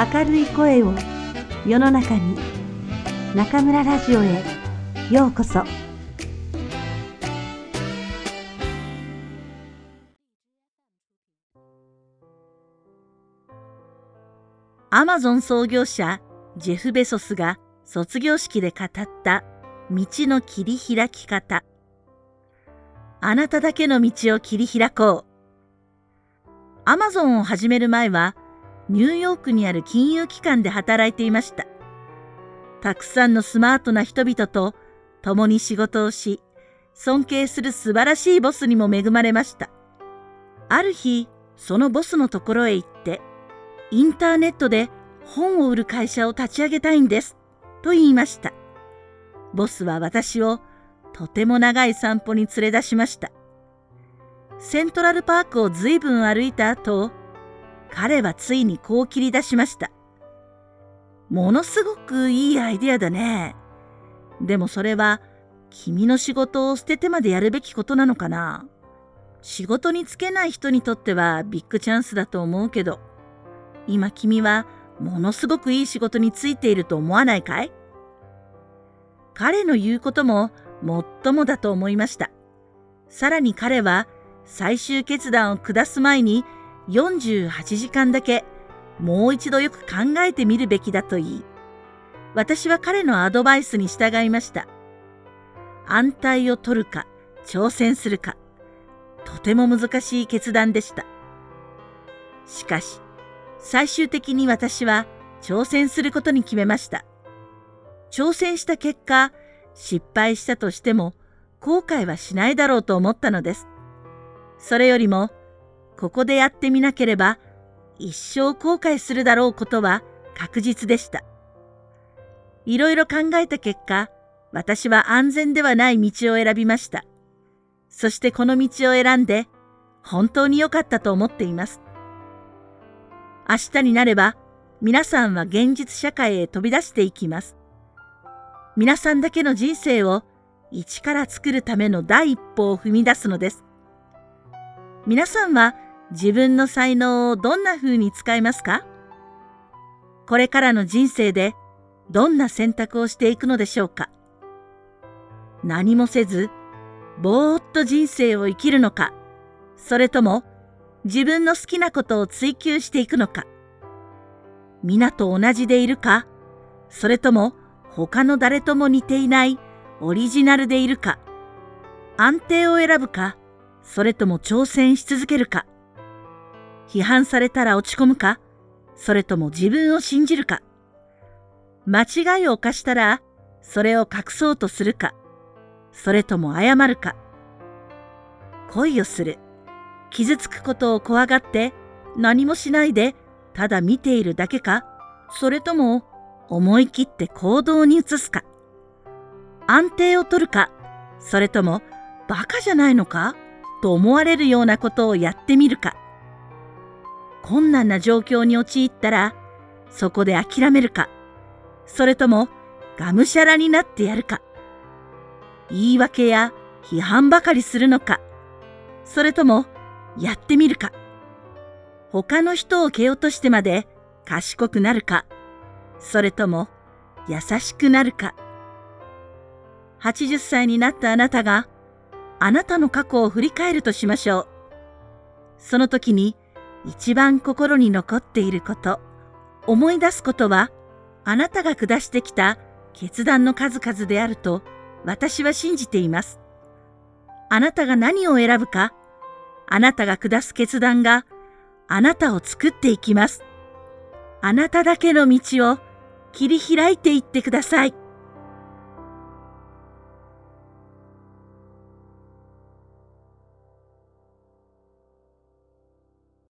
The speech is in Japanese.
明るい声を世の中に中村ラジオへようこそ。アマゾン創業者ジェフ・ベソスが卒業式で語った道の切り開き方。あなただけの道を切り開こう。アマゾンを始める前はニューヨークにある金融機関で働いていました。たくさんのスマートな人々と共に仕事をし、尊敬する素晴らしいボスにも恵まれました。ある日、そのボスのところへ行って、インターネットで本を売る会社を立ち上げたいんです、と言いました。ボスは私をとても長い散歩に連れ出しました。セントラルパークを随分歩いた後、彼はついにこう切り出しました。ものすごくいいアイデアだね。でもそれは君の仕事を捨ててまでやるべきことなのかな仕事に就けない人にとってはビッグチャンスだと思うけど、今君はものすごくいい仕事に就いていると思わないかい？彼の言うことももっともだと思いました。さらに彼は最終決断を下す前に48時間だけもう一度よく考えてみるべきだと言い、私は彼のアドバイスに従いました。安泰を取るか、挑戦するか、とても難しい決断でした。しかし、最終的に私は挑戦することに決めました。挑戦した結果、失敗したとしても後悔はしないだろうと思ったのです。それよりもここでやってみなければ一生後悔するだろうことは確実でした。いろいろ考えた結果、私は安全ではない道を選びました。そしてこの道を選んで本当に良かったと思っています。明日になれば皆さんは現実社会へ飛び出していきます。皆さんだけの人生を一から作るための第一歩を踏み出すのです。皆さんは自分の才能をどんな風に使いますか？これからの人生でどんな選択をしていくのでしょうか？何もせず、ぼーっと人生を生きるのか、それとも自分の好きなことを追求していくのか、皆と同じでいるか、それとも他の誰とも似ていないオリジナルでいるか、安定を選ぶか、それとも挑戦し続けるか、批判されたら落ち込むか、それとも自分を信じるか？間違いを犯したら、それを隠そうとするか、それとも謝るか？恋をする。傷つくことを怖がって何もしないでただ見ているだけか、それとも思い切って行動に移すか？安定を取るか、それともバカじゃないのか？と思われるようなことをやってみるか？困難な状況に陥ったら、そこで諦めるか、それともがむしゃらになってやるか、言い訳や批判ばかりするのか、それともやってみるか、他の人を蹴落としてまで賢くなるか、それとも優しくなるか。80歳になったあなたがあなたの過去を振り返るとしましょう。その時に一番心に残っていること、思い出すことは、あなたが下してきた決断の数々であると私は信じています。あなたが何を選ぶか、あなたが下す決断があなたを作っていきます。あなただけの道を切り開いていってください。